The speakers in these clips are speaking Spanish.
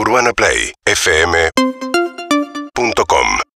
UrbanaPlayFM.com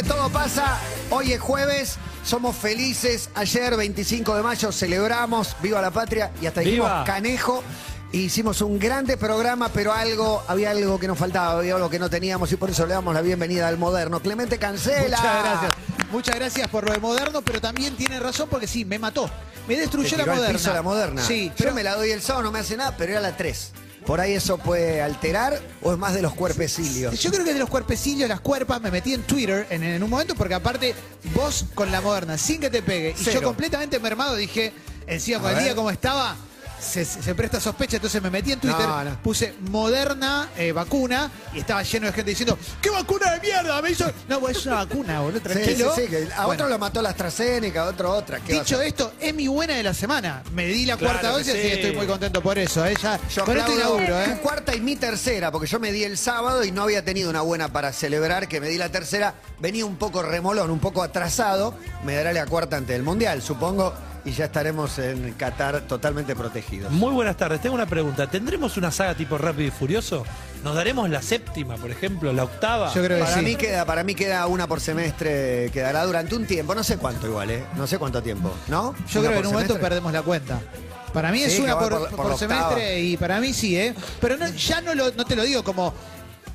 Todo pasa. Hoy es jueves. Somos felices. Ayer, 25 de mayo, celebramos Viva la Patria y hasta dijimos ¡Viva! Canejo. Hicimos un grande programa, pero algo, había algo que nos faltaba, había algo que no teníamos y por eso le damos la bienvenida al moderno. Clemente Cancela. Muchas gracias. Muchas gracias por lo de moderno, pero también tiene razón porque sí, me mató. Me Te destruyó tiró la al moderna. piso la moderna. Sí, Yo pero me la doy el sábado, no me hace nada, pero era la 3. Por ahí eso puede alterar o es más de los cuerpecillos. yo creo que de los cuerpecillos, las cuerpas, me metí en Twitter en, en un momento porque aparte vos con la moderna, sin que te pegue, y Cero. yo completamente mermado dije, encima con el día como estaba, se, se presta sospecha, entonces me metí en Twitter, No, no. puse moderna eh, vacuna y estaba lleno de gente diciendo, ¿qué vacuna de mierda? Me hizo. No, pues es una vacuna, boludo, Sí, sí, tranquilo. sí, que a Bueno. otro lo mató la AstraZeneca, a otro otra. ¿Qué va a Dicho esto, es mi buena de la semana. Me di la Claro cuarta dosis sí. y estoy muy contento por eso. ¿eh? Ya, Yo con esto inauguro, ¿eh? cuarta y mi tercera, porque yo me di el sábado y no había tenido una buena para celebrar, que me di la tercera. Venía un poco remolón, un poco atrasado. Me dará la cuarta ante el Mundial, supongo, y ya estaremos en Qatar totalmente protegidos. Muy buenas tardes. Tengo una pregunta. ¿Tendremos una saga tipo Rápido y Furioso? ¿Nos daremos la séptima, por ejemplo, la octava? Yo creo que Para sí. mí queda, para mí queda una por semestre, quedará durante un tiempo, no sé cuánto igual, ¿eh? No sé cuánto tiempo, ¿no? Yo ¿Una creo que en un momento perdemos la cuenta. Para mí es Sí, una por, por- por por la octava. semestre y para mí sí, ¿eh? Pero no- ya no, lo, no te lo digo como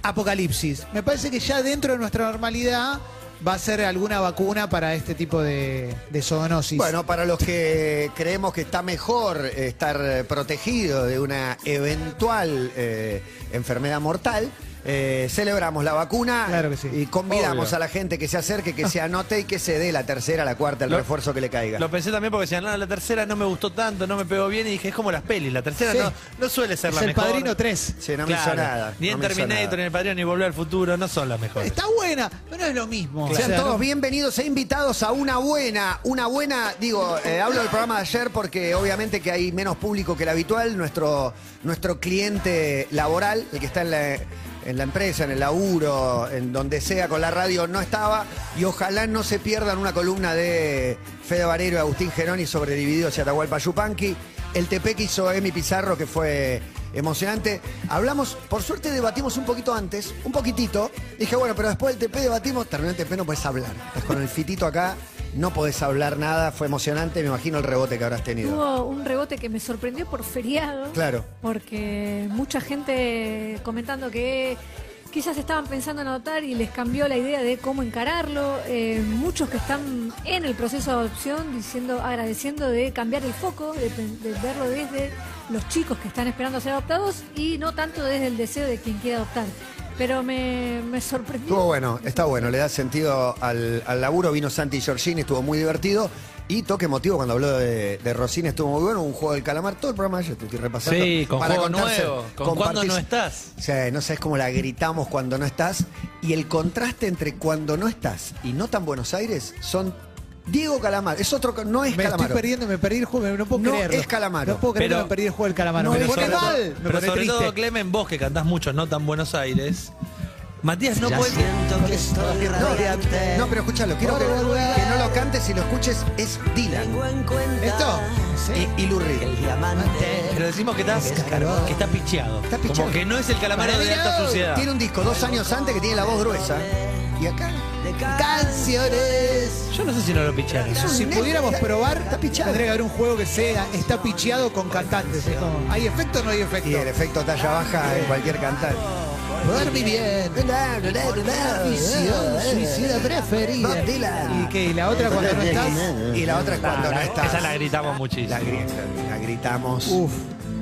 apocalipsis. Me parece que ya dentro de nuestra normalidad va a ser alguna vacuna para este tipo de, de zoonosis. Bueno, para los que creemos que está mejor estar protegido de una eventual eh, enfermedad mortal, eh, celebramos la vacuna Claro que sí. y convidamos Obvio. a la gente que se acerque, que se anote y que se dé la tercera, la cuarta, el Lo- refuerzo que le caiga. Lo pensé también porque decían, no, la tercera no me gustó tanto, no me pegó bien y dije, es como las pelis, la tercera Sí. no, no suele ser es la el mejor. Padrino 3. Sí, no me Claro. hizo nada. Ni no en me hizo Terminator, ni en El Padrino, ni Volver al Futuro, no son las mejores. Está buena, pero no es lo mismo. Sean todos no- bienvenidos e invitados a una buena, una buena, digo, eh, hablo del programa de ayer porque obviamente que hay menos público que el habitual, nuestro, nuestro cliente laboral, el que está en la, en la empresa, en el laburo, en donde sea con la radio, no estaba y ojalá no se pierdan una columna de Fede Varero y Agustín Geroni sobre Divididos y Atahualpa Yupanqui, el TP que hizo Emi Pizarro que fue emocionante. Hablamos, por suerte debatimos un poquito antes, un poquitito. Dije, bueno, pero después del TP debatimos, terminó el TP, no puedes hablar. Estás con el fitito acá, no podés hablar nada, fue emocionante, me imagino el rebote que habrás tenido. Hubo un rebote que me sorprendió por feriado. Claro. Porque mucha gente comentando que quizás estaban pensando en adoptar y les cambió la idea de cómo encararlo. Eh, muchos que están en el proceso de adopción diciendo, agradeciendo de cambiar el foco, de, de verlo desde los chicos que están esperando ser adoptados y no tanto desde el deseo de quien quiere adoptar. Pero me, me sorprendió. Estuvo bueno, está bueno, le da sentido al, al laburo. Vino Santi Giorgini, estuvo muy divertido. Y toque emotivo cuando habló de, de Rossini, estuvo muy bueno. Un juego del calamar, todo el programa yo te estoy repasando. Sí, con juego contarse- nuevo, con cuando no estás. O sea, no sabes cómo la gritamos cuando no estás. Y el contraste entre cuando no estás y no tan Buenos Aires son Diego Calamar. Es otro, no es Me Calamaro. estoy perdiendo, me perdí el juego, no puedo No creerlo. es Calamaro. No puedo creer Pero- que me perdí el juego del calamaro. No me pone mal, me Pero sobre triste. todo, Clemen, vos que cantás mucho, no tan Buenos Aires. Matías, no puede... Siento que estoy No, radiante. no, pero escúchalo, quiero que, que no lo cantes y lo escuches. Es Dylan Tengo en cuenta ¿Esto? Sí. y, y Reed. el diamante. Pero decimos que está, Descargó. que está picheado. Está picheado. Como que no es el calamaro de alta suciedad. Tiene un disco dos años antes que tiene la voz gruesa. Y acá. Canciones. Yo no sé si no lo picharon. Es un Si pudiéramos está- probar, está pichado. tendría que haber un juego que sea está picheado con cantantes. Es como, ¿Hay efecto o no hay efecto? Y el efecto talla baja en cualquier cantante. Poder mi bien. Visión suicida preferida. Bob Dylan. ¿Y qué? ¿Y la otra cuando no estás? Y la otra es cuando no estás. Esa la gritamos muchísimo. La, gri- la gritamos. Uf.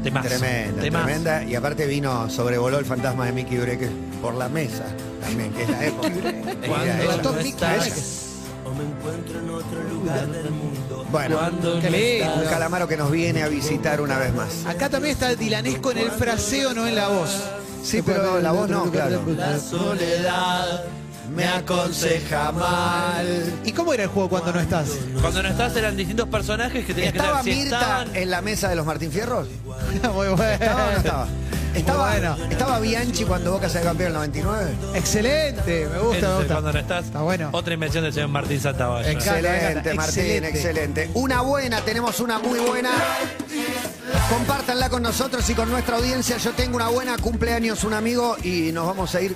Temazo. Tremenda, Temazo. tremenda. Y aparte vino, sobrevoló el fantasma de Mickey Breque por la mesa. También, que es la época. Cuando no estás. O me encuentro en otro lugar del mundo. Bueno, Qué lindo. un calamaro que nos viene a visitar una vez más. Acá también está el dilanesco en el fraseo, no en la voz. Sí, pero la voz no, claro. La soledad me aconseja mal. ¿Y cómo era el juego cuando no estás? Cuando no estás eran distintos personajes que tenías que ¿Estaba saber si Mirta estaban. en la mesa de los Martín Fierros? Muy bueno. ¿Estaba o no estaba? ¿Estaba, bueno. ¿Estaba Bianchi cuando Boca salió campeón en el 99? Excelente, me gusta, me Ese, gusta. Cuando no estás. Está bueno. Otra invención del señor Martín Santavalla. Excelente. Martín, Excelente. excelente. Una buena, tenemos una muy buena. Compártanla con nosotros y con nuestra audiencia. Yo tengo una buena cumpleaños, un amigo, y nos vamos a ir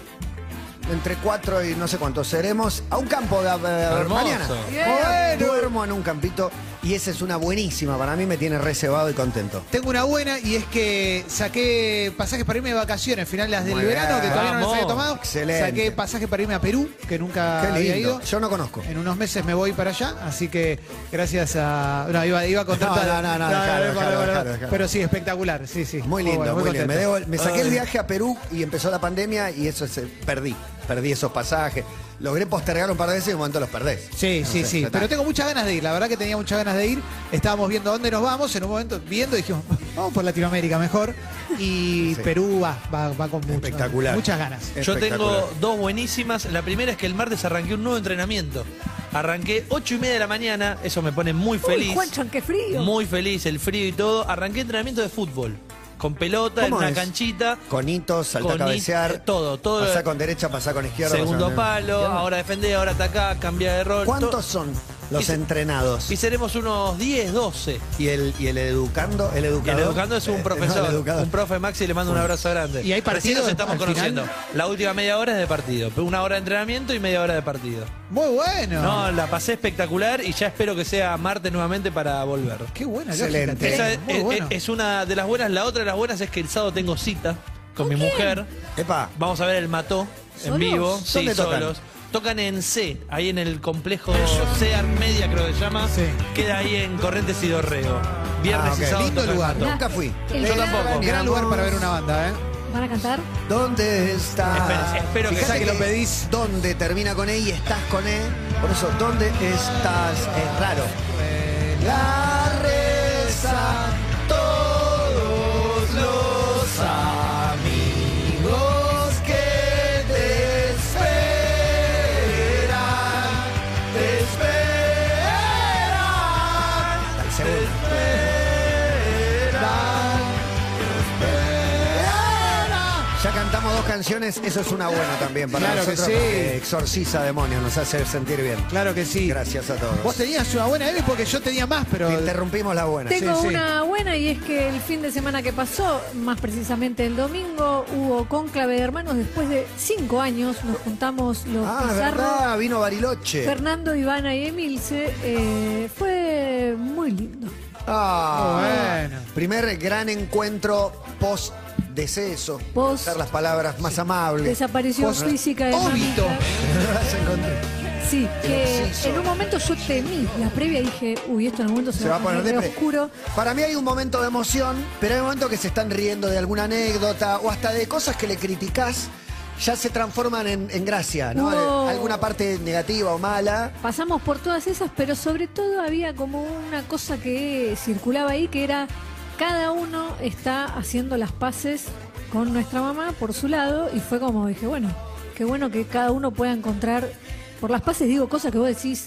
entre cuatro y no sé cuántos seremos a un campo de, de- Hermoso. mañana. Bueno. Duermo en un campito y esa es una buenísima. Para mí me tiene reservado y contento. Tengo una buena y es que saqué pasajes para irme de vacaciones, final las del Muy verano, bien. que todavía no las había tomado. Excelente. Saqué pasaje para irme a Perú, que nunca había ido. Yo no conozco. En unos meses me voy para allá, así que gracias a. No, iba, iba a contar. No, no, no, no, dejalo, dejalo, dejalo, dejalo. Pero sí, espectacular, sí, sí. Muy lindo, bueno, muy, lindo. Me, contento. debo- me saqué el viaje a Perú y empezó la pandemia y eso se perdí. Perdí esos pasajes. Logré postergar un par de veces y en un momento los perdés. Sí, No sí, sé, sí. Pero tengo muchas ganas de ir. La verdad que tenía muchas ganas de ir. Estábamos viendo dónde nos vamos. En un momento viendo dijimos, vamos por Latinoamérica mejor. Y Sí. Perú va, va, va con mucho- Espectacular. muchas ganas. Yo Espectacular. tengo dos buenísimas. La primera es que el martes arranqué un nuevo entrenamiento. Arranqué 8 y media de la mañana, eso me pone muy Uy, feliz. Juanchan, qué frío. Muy feliz, el frío y todo. Arranqué entrenamiento de fútbol. Con pelota, en ¿Cómo una es? canchita. Conitos, salta a Con cabecear. it- todo, todo. Pasá con derecha, pasá con izquierda. Segundo palo, ahora defender, ahora atacar, cambia de rol. ¿Cuántos to- son los Y- entrenados? Y seremos unos 10, 12. ¿Y el, y el educando? ¿El educador? el educando es Eh, un no, profesor, un profe Maxi, le mando un abrazo grande. ¿Y hay Recién partido nos estamos al final? conociendo. La última media hora es de partido. Una hora de entrenamiento y media hora de partido. Muy bueno. No, la pasé espectacular y ya espero que sea martes nuevamente para volver. Qué buena Excelente. Esa es, muy es- bueno. es una de las buenas. La otra de las buenas es que el sábado tengo cita con mi mujer. Epa, Vamos a ver el Mató en vivo. Sí, solos. Tocan en C, ahí en el complejo CEAR Media, creo que se llama. Sí. Queda ahí en Corrientes y Dorrego. Viernes Ah, y sábado. Lindo lugar. Nunca fui. El Yo tampoco. Gran lugar para ver una banda, ¿eh? ¿Van a cantar? ¿Dónde estás? Espero- espero que que lo pedís. ¿Dónde termina con E y estás con E? Por eso, ¿dónde estás? Es raro. La canciones, eso es una buena también para Claro que nosotros. sí. porque Exorciza demonios, nos hace sentir bien. Claro que sí. Gracias a todos. Vos tenías una buena, Emi, porque yo tenía más, pero. Te interrumpimos la buena. Tengo sí. una buena y es que el fin de semana que pasó, más precisamente el domingo, hubo cónclave de hermanos. Después de cinco años nos juntamos los Ah, es Pizarro, verdad, vino Bariloche. Fernando, Ivana y Emilce. Eh, fue muy lindo. Ah, Bueno. Primer gran encuentro post deceso. Post- Usar las palabras más amables. Desaparición Post- física de Óbito. mamita. Las encontré. Sí, que en un momento yo temí la previa dije, uy, esto en algún momento se, Se va a poner re depre. oscuro. Para mí hay un momento de emoción, pero hay un momento que se están riendo de alguna anécdota o hasta de cosas que le criticás, ya se transforman en, en gracia, ¿no? Hubo- Alguna parte negativa o mala. Pasamos por todas esas, pero sobre todo había como una cosa que circulaba ahí, que era cada uno está haciendo las paces con nuestra mamá por su lado, y fue como dije, bueno, qué bueno que cada uno pueda encontrar, por las paces digo cosas que vos decís,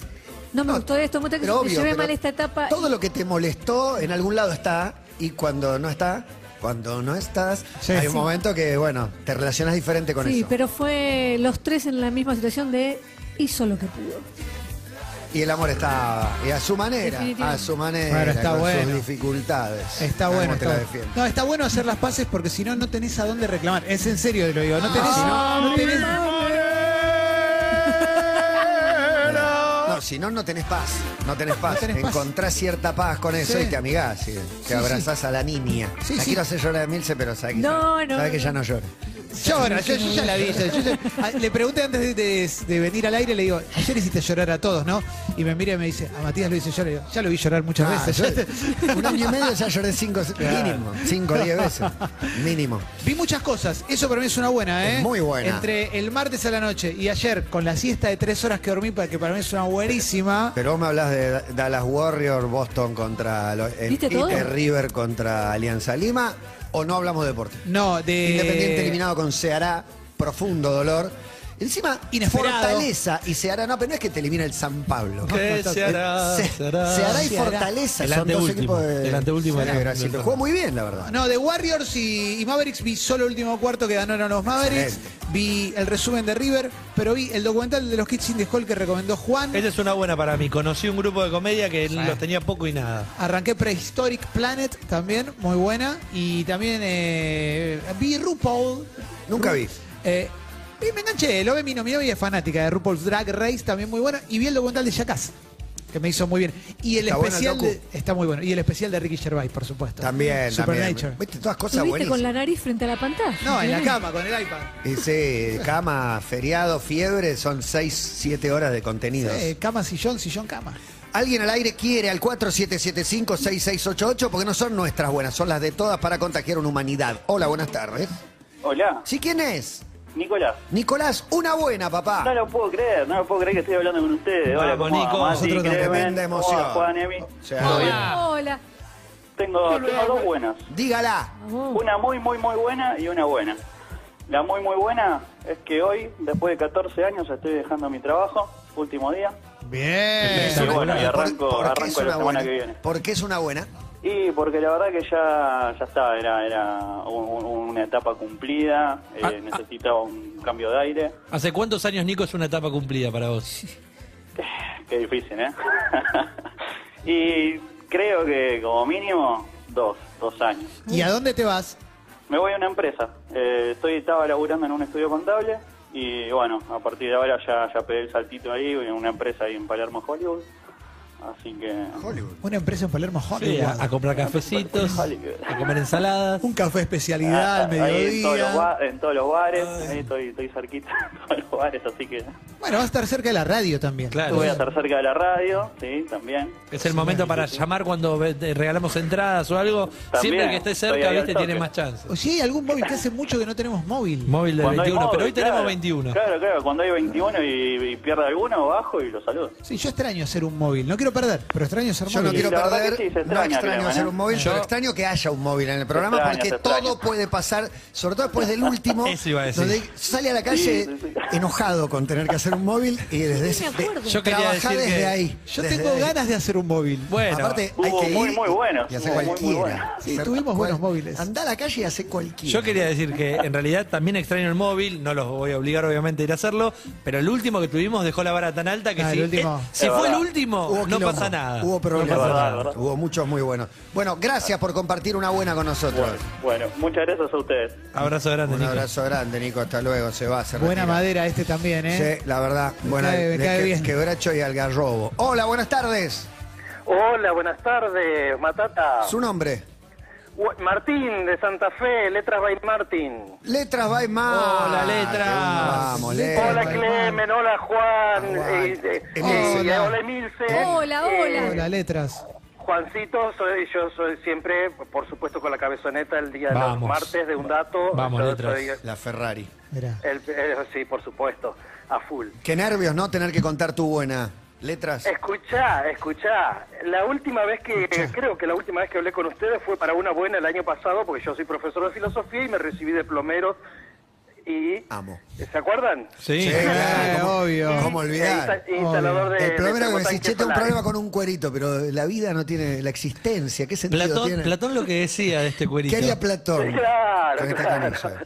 no me No, gustó esto, me gusta que me obvio, llevé pero mal esta etapa. Todo lo que te molestó en algún lado está y cuando no está, cuando no estás, Sí. hay un Sí. momento que, bueno, te relacionas diferente con sí, eso. pero fue los tres en la misma situación de hizo lo que pudo. Y el amor está y a su manera, a su manera, Bueno, está con bueno. sus dificultades. Está ¿Cómo bueno. te Está, la bueno. defiendo? no, está bueno hacer las paces porque si no, no tenés a dónde reclamar. Es en serio te lo digo. No tenés. Ah, no, tenés- No, si no, no tenés paz. No tenés paz. tenés paz. Encontrás cierta paz con eso Sí. y te amigás. y te Sí, abrazás a la niña. Sí, la sí. quiero hacer llorar a Milce, pero sabés que, No, ya, no, sabés que no. ya no llora. Llora, yo, yo ya la vi. yo- yo ya- a- le pregunté antes de, de- de venir al aire, le digo, ayer hiciste llorar a todos, ¿no? Y me mira y me dice, a Matías lo hice llorar. Y ya lo vi llorar muchas Ah, veces. yo- un año y medio ya lloré cinco, mínimo, cinco o diez veces, mínimo. Vi muchas cosas, eso para mí es una buena, ¿eh? Es muy buena. Entre el martes a la noche y ayer, con la siesta de tres horas que dormí, para que para mí es una buenísima. Pero vos me hablas de Da- Dallas Warriors, Boston contra los- el ¿Viste todo? Inter River contra Alianza Lima, o no hablamos de deporte. No, de. Independiente eliminado con Ceará, profundo dolor. Encima, Inesperado. Fortaleza y Ceará, no, pero no es que te elimina el San Pablo. ¿Qué se hará? Ce- Se hará. Ceará y. Fortaleza El son dos anteúltimo, equipos de, el anteúltimo de del Pero jugó muy bien, la verdad. No, de Warriors y, y Mavericks vi solo el último cuarto que ganaron los Mavericks. Excelente. Vi el resumen de River, pero vi el documental de los Kids in the Hall que recomendó Juan. Esta es una buena para mí. Conocí un grupo de comedia que los tenía poco y nada. Arranqué Prehistoric Planet también, muy buena. Y también eh, vi RuPaul. Nunca vi. Eh, y me enganché, lo ve mi novia, mi novia es fanática de RuPaul's Drag Race, también muy buena. Y vi el documental de Jackass, que me hizo muy bien. Y el ¿Está bueno el especial docu? de- está muy bueno. Y el especial de Ricky Gervais, por supuesto. También, Supernature. también. Viste, todas cosas Estuviste buenísimas. con la nariz frente a la pantalla. No, en la cama, con el iPad. Y sí, cama, feriado, fiebre, son 6, 7 horas de contenidos. Eh, cama, sillón, sillón, cama. Alguien al aire quiere al 4775-6688 porque no son nuestras buenas, son las de todas para contagiar una humanidad. Hola, buenas tardes. Hola, ¿Sí quién es? Nicolás. Nicolás, una buena, No papá. lo puedo creer, no lo puedo creer que estoy hablando con ustedes. Hola, Vamos. Nico. Nosotros Clemen, tremenda ¿cómo emoción. va, Juan, Emi? O sea, Hola. Hola. Tengo, tengo dos buenas. dígala. Una muy, muy, muy buena y una buena. La muy, muy buena es que hoy, después de 14 años, estoy dejando mi trabajo, último día. Bien. Y bueno, y ¿Por- arranco, por arranco la semana buena? que viene. ¿Por qué es una buena? Y porque la verdad que ya, ya está, era, era un- un- una etapa cumplida, eh, Ah, ah. necesitaba un cambio de aire. ¿Hace cuántos años, Nico, es una etapa cumplida para vos? Qué difícil, ¿eh? y creo que como mínimo dos, dos años. ¿Y a dónde te vas? Me voy a una empresa. Eh, estoy estaba laburando en un estudio contable y bueno, a partir de ahora ya, ya pegué el saltito ahí en una empresa ahí en Palermo, Hollywood. Así que... Hollywood. Una empresa en Palermo, Sí, Hollywood. a, a comprar cafecitos, a comer ensaladas. Un café especialidad al Ah, ahí en todos, los mediodía. en todos los bares, ahí estoy, estoy cerquita en todos los bares, así que Bueno, va a estar cerca de la radio también. Claro. voy a estar cerca de la radio, sí, también. Es el momento para llamar cuando ve- te regalamos entradas o algo. Siempre que esté estoy cerca, ahí al viste, toque. tiene más chance. O si hay algún móvil que hace mucho que no tenemos móvil. Móvil del Cuando hay 21, pero hoy tenemos claro. 21. Claro, claro, cuando hay 21 y, y pierde alguno, bajo y lo saludo. Sí, yo extraño hacer un móvil. No quiero perder, pero extraño ser Yo no móvil. quiero la verdad perder, que sí, se no extraña, extraño Clemen, hacer ¿eh? un móvil, Yo- pero extraño que haya un móvil en el programa extraña, porque se extraña. todo puede pasar, sobre todo después del último, Eso iba a decir. donde sale a la calle Sí, sí, sí. enojado con tener que hacer un móvil y desde Sí, ese- acuerdo. Yo quería decir desde que- ahí. Yo desde tengo ahí. ganas de hacer un móvil. Bueno, Aparte, hay que muy, ir muy buenos, y hacer hubo muy, muy cualquiera. buenos. Sí, tuvimos buenos móviles. Andá a la calle y hace cualquiera. yo quería decir que en realidad también extraño el móvil, no los voy a obligar obviamente a ir a hacerlo, pero el último que tuvimos dejó la vara tan alta que Ah, si, el último. eh, si fue el último, Hubo no quilombo, pasa nada. Hubo problemas. verdad, verdad. Hubo muchos muy buenos. Bueno, gracias por compartir una buena con nosotros. Bueno, muchas gracias a ustedes. Abrazo grande, Un Nico. abrazo grande, Nico. Hasta luego. Se va. Se Buena retira. madera este también, ¿eh? Sí, la verdad. Me Buena, cae- me cae que- bien. Quebracho y Algarrobo. Hola, buenas tardes. Hola, buenas tardes, Matata. Su nombre. Martín de Santa Fe, Letras by Martín. Letras by Mar. Hola, Letras. Vamos, Letras. Hola Clemen, hola Juan, eh, eh, eh, hola Emilce. Hola, hola. Hola, letras. Juancito, soy, yo soy siempre, por supuesto, con la cabezoneta el día de los martes de un Dato. Vamos, Yo soy La Ferrari. El- eh, sí, por supuesto, a full. Qué nervios, ¿no? Tener que contar tu buena. Letras. Escuchá, escuchá. La última vez que, creo que la última vez que hablé con ustedes fue para una buena el año pasado, porque yo soy profesor de filosofía y me recibí de plomero y... Amo. ¿Se acuerdan? Sí. Sí, claro, ¿cómo- obvio. ¿Cómo olvidar? Insta- instalador de, El de problema es que me decís, termotanques che, tengo un problema con un cuerito, pero la vida no tiene la existencia. ¿Qué sentido Platón, tiene? Platón lo que decía de este cuerito. ¿Qué haría Platón? Claro, con esta claro. camisa?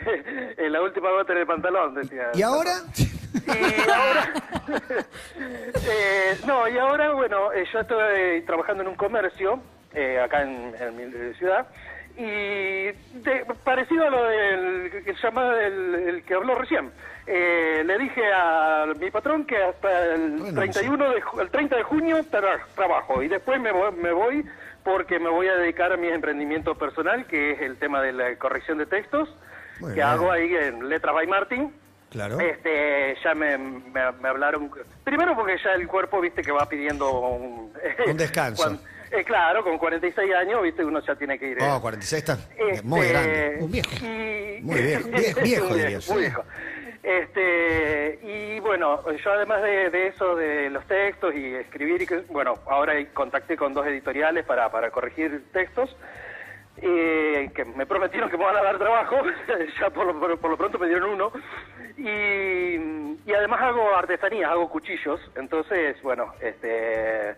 en la última gota en el pantalón, decía. ¿Y ahora? Y ahora, eh, no, y ahora, bueno, eh, yo estoy trabajando en un comercio eh, acá en, en mi eh, ciudad y de- parecido a lo del que se llama el, el que habló recién. Eh, le dije a mi patrón que hasta el Renuncia. 31 de, ju- el 30 de junio tra- trabajo y después me voy, me voy porque me voy a dedicar a mi emprendimiento personal, que es el tema de la corrección de textos. Muy que bien. hago ahí en Letras by Martin. Claro. Este, ya me, me- me hablaron. Primero porque ya el cuerpo, viste, que va pidiendo un, Un descanso. eh, claro, con 46 años, viste, uno ya tiene que ir. eh, Oh, 46 está este, muy grande. Un viejo. y- Muy viejo, viejo, viejo, Muy diría yo. muy viejo. Este, y bueno, yo además de, de eso, de los textos y escribir, y que, bueno, ahora contacté con dos editoriales para, para corregir textos, eh, que me prometieron que me van a dar trabajo, ya por lo, por- por lo pronto me dieron uno, y, y además hago artesanías, hago cuchillos, entonces, bueno, este,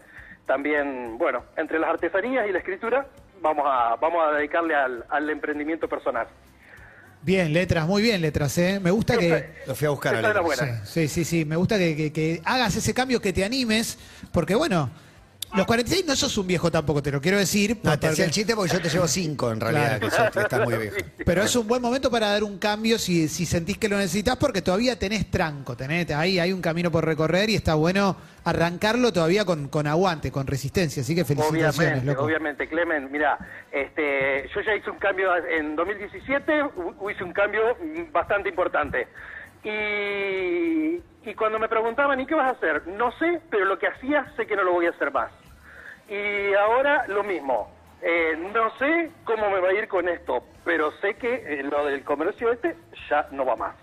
también, bueno, entre las artesanías y la escritura, vamos a, vamos a dedicarle al, al emprendimiento personal. Bien, letras, muy bien, letras, ¿eh? Me gusta que. Lo fui a buscar a Letras. Sí, sí, sí, sí, me gusta que, que- que hagas ese cambio, que te animes, porque bueno, los 46 no sos un viejo tampoco, te lo quiero decir. No, te porque- hacía el chiste porque yo te llevo 5 en realidad, Claro. que, sos- que estás muy viejo. Pero es un buen momento para dar un cambio si, si sentís que lo necesitas, porque todavía tenés tranco, tenés, ahí hay un camino por recorrer y está bueno arrancarlo todavía con, con aguante, con resistencia. Así que felicitaciones, Obviamente, loco. obviamente, Clemen, mira, este, yo ya hice un cambio en 2017, hu- hice un cambio mm, bastante importante. Y, y cuando me preguntaban, ¿y qué vas a hacer? No sé, pero lo que hacía sé que no lo voy a hacer más. Y ahora lo mismo. Eh, no sé cómo me va a ir con esto, pero sé que eh, lo del comercio este ya no va más.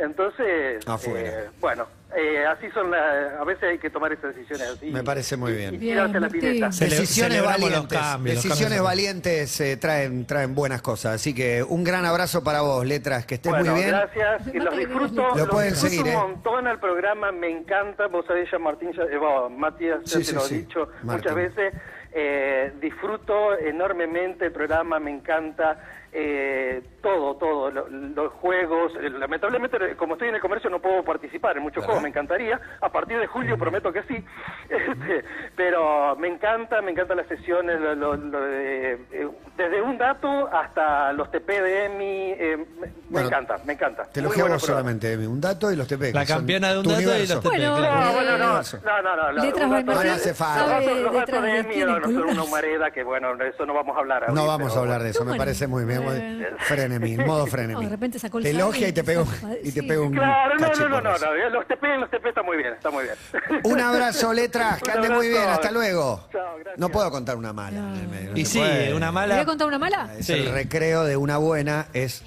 Entonces, Afuera. eh, bueno, eh, así son las... A veces hay que tomar esas decisiones así. Me parece muy bien. A la pileta. Decisiones los valientes. cambios, los decisiones valientes eh, traen, traen buenas cosas. Así que un gran abrazo para vos, Letras. Que estés Bueno, muy bien. gracias. Y los disfruto, Lo los pueden disfruto seguir, ¿eh? un montón al programa, me encanta. Vos sabés, ya Martín, ya, eh, bueno, Matías, ya Sí, te sí, lo sí. he dicho Martín. muchas veces. Eh, disfruto enormemente el programa, me encanta. Eh, todo, todo, lo- los juegos. eh, Lamentablemente, como estoy en el comercio, no puedo participar en muchos juegos, me encantaría. A partir de julio prometo que sí. Este, pero me encanta, me encantan las sesiones, lo- lo- lo de, eh, desde un dato hasta los TP de EMI. eh, me, Bueno, encanta, me encanta. Te programa. solamente, Emi. Un dato y los TP. La campeona de un dato y universo. los TP. Bueno, claro. No, bueno, no, no, no, no, no, Letras dato. No hace falta. Los datos, de EMI no, y no son una humareda que, bueno, de eso no vamos a hablar. No hoy, vamos a hablar de eso, me parece muy bien. Eh. Frenemy, modo Frenemy. No, de repente sacó el Te elogia y te pega un, y te pega un Claro, no, no, no, no, los TP, los TP está muy bien, está muy bien. Un abrazo, letras, que ande muy bien, hasta luego. Chao, gracias. No puedo contar una mala. en el medio, no Y sí, puede. una ¿Le mala. voy a contar una mala? Es Sí. el recreo de una buena, es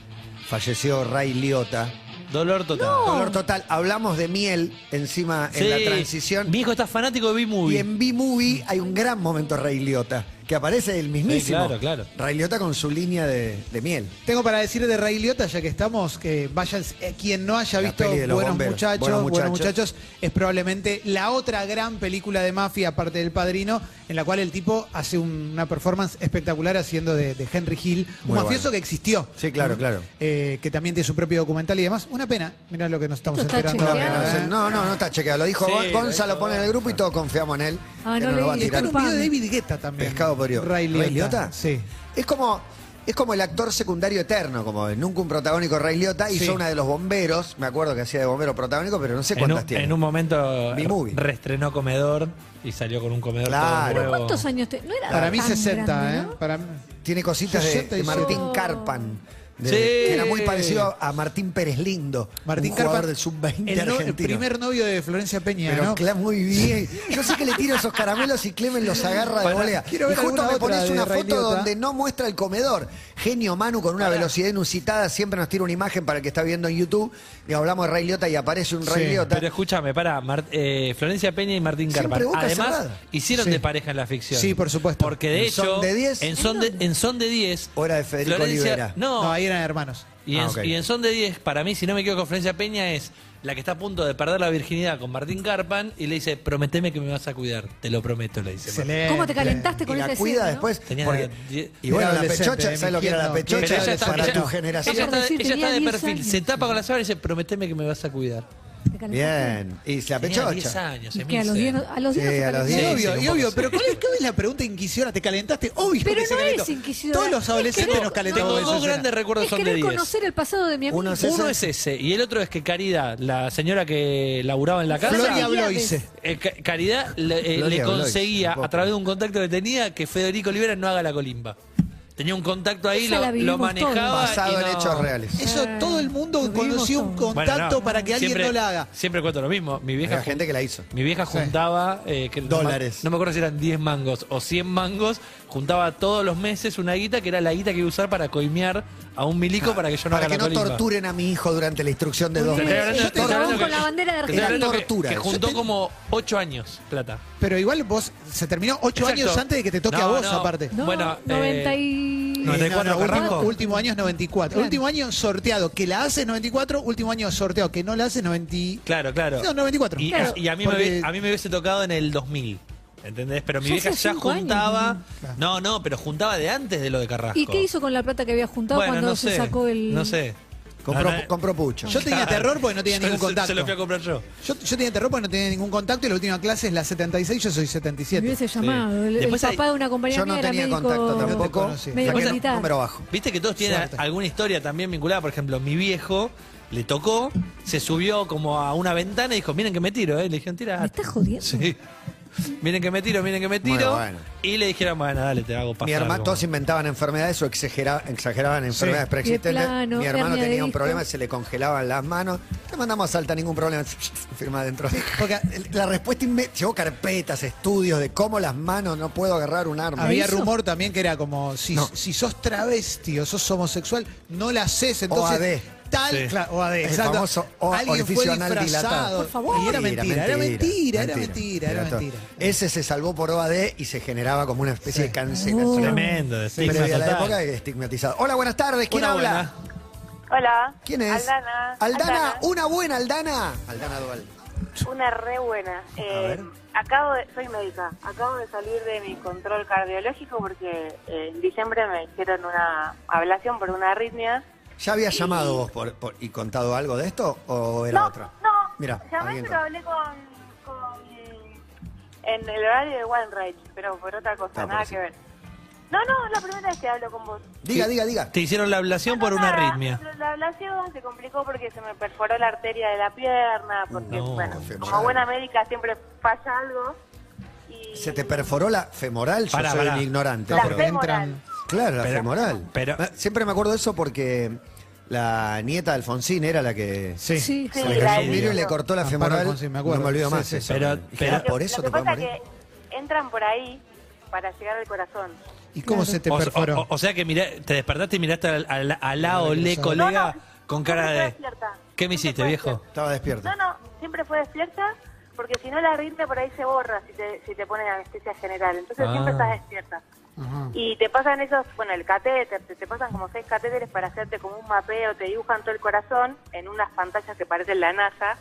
falleció Ray Liotta. Dolor total. Dolor total. Hablamos de miel encima en Sí. la transición. Mi hijo está fanático de Y B-Movie. en B-Movie hay un gran momento Ray Liotta, que aparece el mismísimo. Sí, claro, claro. Ray Liotta con su línea de, de miel. Tengo para decir de Ray Liotta, ya que estamos, que vayan, eh, quien no haya La visto Buenos bomberos. muchachos, Buenos Buenos Muchachos. Es probablemente la otra gran película de mafia, aparte del Padrino, en la cual el tipo hace un- una performance espectacular haciendo de, de Henry Hill, un Muy mafioso bueno. que existió. Sí, claro, claro. Eh, que también tiene su propio documental y demás. Una pena, mirá lo que nos estamos está enterando. No, chequeado. no, ¿eh? no, no, no está chequeado. Lo dijo Sí, Gon- Gonza, lo lo pone en el grupo y todos confiamos en él. Ah, no no lo va a leí. Está tirar. en un video de David Guetta también. Pescado Ray, Liotta. Sí. Es como, es como el actor secundario eterno, como nunca un protagónico Ray Liotta. Hizo Sí. una de los bomberos, me acuerdo que hacía de bombero protagónico, pero no sé En cuántas un, tiene. en un momento B-Movie. reestrenó Comedor y salió con un comedor Claro. nuevo. ¿Cuántos años te.? No era Para mí tan 60, grande, ¿eh? ¿no? Para mí- Tiene cositas de, de 67. Martín Oh. Carpan. De- Sí. que era muy parecido a Martín Pérez Lindo. Martín un jugador Carpa, del sub-20 el, no- el argentino. primer novio de Florencia Peña, Pero ¿no? Clem muy bien. Yo sé que le tiro esos caramelos y Clemen los agarra de Bueno, volea. quiero Y ver justo alguna me otra pones de una Ray foto Liotta. donde no muestra el comedor. Genio Manu con una velocidad inusitada. Siempre nos tira una imagen para el que está viendo en YouTube. Y hablamos de Ray Liotta y aparece un Ray Sí, Liotta. Pero escúchame, para Florencia Peña y Martín Siempre Carpan. boca Además, cerrada. hicieron Sí. de pareja en la ficción. Sí, por supuesto. Porque de ¿En hecho, Son de 10? en son de, en son de 10, O era de Federico Florencia- Olivera. No, No, ahí eran hermanos. y, en, Ah, ok. y en son de 10, para mí, si no me equivoco, Florencia Peña es la que está a punto de perder la virginidad con Martín Carpan y le dice, prometeme que me vas a cuidar. Te lo prometo, le dice. Excelente. ¿Cómo te calentaste y con la esa cuida después. Tenía porque- die- y bueno, la adolescente, pechocha, ¿sabes lo que era la pechocha? Ella está, para ella- tu generación. ella está- de decir, ella está de tenía perfil, 10 se tapa con la sábana y dice, prometeme que me vas a cuidar. Bien. Y la Tenía 10 pechocha. años, ¿Y se a los 10 no- a los Sí, 10 no se a los calentó? Y 10. obvio, sí, y un obvio, poco pero sí. ¿cuál es, cuál es la pregunta inquisitora? ¿Te calentaste? Obvio Pero que se no calentó. es inquisidora. Todos los Es adolescentes nos calentamos. Tengo esa dos grandes recuerdos Es son de querer 10. conocer el pasado de mi amigo. Uno es Uno ese. es ese y el otro es que Caridad, la señora que laburaba en la casa, Floria Floria Bloise. eh, Ca- Caridad le, eh, Gloria le Blois, conseguía un poco. a través de un contacto que tenía que Federico Olivera no haga la colimba. Tenía un contacto ahí, Esa lo, la lo vivimos manejaba. Basado y en no- hechos reales. Eso todo el mundo lo conoció un. Bueno, contacto no, para que alguien siempre- no lo haga. Siempre cuento lo mismo. Mi vieja, Había gente que la hizo. Mi vieja Sí. juntaba. eh, que no me- Dólares. No me acuerdo si eran 10 mangos o 100 mangos. Juntaba todos los meses una guita que era la guita que iba a usar para coimear a un milico para que yo no Para haga que la no colimba. torturen a mi hijo durante la instrucción de dos meses. Yo El te estoy hablando con que- la bandera de que estoy Era Argentina. hablando que- tortura Que, juntó como 8 años plata. Pero igual vos se terminó ocho Exacto. años antes de que te toque No, a vos, no. aparte. No, Bueno, eh, 90 y... Eh, 94 no, no, último, Carrasco. último año es 94. Claro. Último año sorteado. Que la hace 94, último año sorteado. Que no la hace 90. Claro, claro. No, 94. Y, Claro. y a, mí Porque- hubi- a mí me hubiese tocado en el 2000. ¿Entendés? Pero mi Ya vieja hace ya cinco años, juntaba. No, no, pero juntaba de antes de lo de Carrasco. ¿Y qué hizo con la plata que había juntado Bueno, cuando no se sé, sacó el...? No sé. Compró, No, no, compró pucho. Yo tenía terror porque no tenía Yo ningún se- contacto. Se lo fui a comprar yo. Yo, yo tenía terror porque no tenía ningún contacto y la última clase es la 76, yo soy Me 77. hubiese llamado. El, el Después hay- papá de una compañera Yo no mía era tenía médico contacto tampoco. conocí. medio Saqué militar. número bajo. Viste que todos tienen Suerte. alguna historia también vinculada. Por ejemplo, mi viejo le tocó, se subió como a una ventana y dijo, miren que me tiro, ¿eh? Le dijeron, tira. ¿Me estás jodiendo? Sí. Miren que me tiro, miren que me tiro. Bueno, bueno. Y le dijeron, bueno, dale, te hago pasar. Mi hermano, todos inventaban enfermedades o exagera- exageraban enfermedades preexistentes. plano, Mi hermano tenía un problema, se le congelaban las manos. Te mandamos a Salta, ningún problema. Firma adentro. Porque la respuesta llevó carpetas, estudios de cómo las manos no puedo agarrar un arma. Había rumor también que era como, si, No. si sos travesti o sos homosexual, no la haces, entonces... OAD. Tal, Sí. claro, OAD, El exacto. famoso o- Alguien fue orificio anal disfrazado. dilatado. Por favor. Y era mentira, era mentira, era mentira, mentira, era todo. mentira. Ese se salvó por OAD y se generaba como una especie Sí. de cancelación. Tremendo, de estigma Previa a la total. época estigmatizado. Hola, buenas tardes. ¿Quién Una habla? buena. Hola. ¿Quién es? Aldana. Aldana, una buena Aldana. Aldana Duval. Una re buena. Eh, ver. acabo de, soy médica. Acabo de salir de mi control cardiológico porque eh, en diciembre me hicieron una ablación por una arritmia. ¿Ya habías llamado vos por, por- y contado algo de esto o era no, otra? no. Mira, Llamé, pero hablé con, con- en el horario de One Rage, pero por otra cosa, Ah, nada que ver. No, no, es la primera vez que hablo con vos. Diga, diga, diga. Te hicieron la ablación por una arritmia. La ablación se complicó porque se me perforó la arteria de la pierna, porque, No, bueno, femoral. como buena médica siempre falla algo. Y ¿Se te perforó la femoral? Yo Pará, soy un ignorante. La pero- femoral. Claro, la Pero- femoral. pero- Ah, Siempre me acuerdo de eso porque la nieta de Alfonsín era la que Sí. Sí, se Sí, le cayó un vidrio y le cortó la Amparo femoral. Alfonsín, me acuerdo. No me olvido Sí, más sí, eso. Pero- ah, por eso lo te que puedo pasa morir. es que entran por ahí para llegar al corazón. ¿Y cómo Claro. se te perforó? o- o sea que mirá- te despertaste y miraste al, al, al lado, le colega, No, no, con cara de... despierta. ¿Qué me hiciste, viejo? despierta. Estaba despierto. No, no, siempre fue despierta porque si no la arritmia por ahí se borra si te, si te ponen anestesia general. Entonces Ah. siempre estás despierta. Ajá. Y te pasan esos, bueno, el catéter, te, te pasan como seis catéteres para hacerte como un mapeo, te dibujan todo el corazón en unas pantallas que parecen la NASA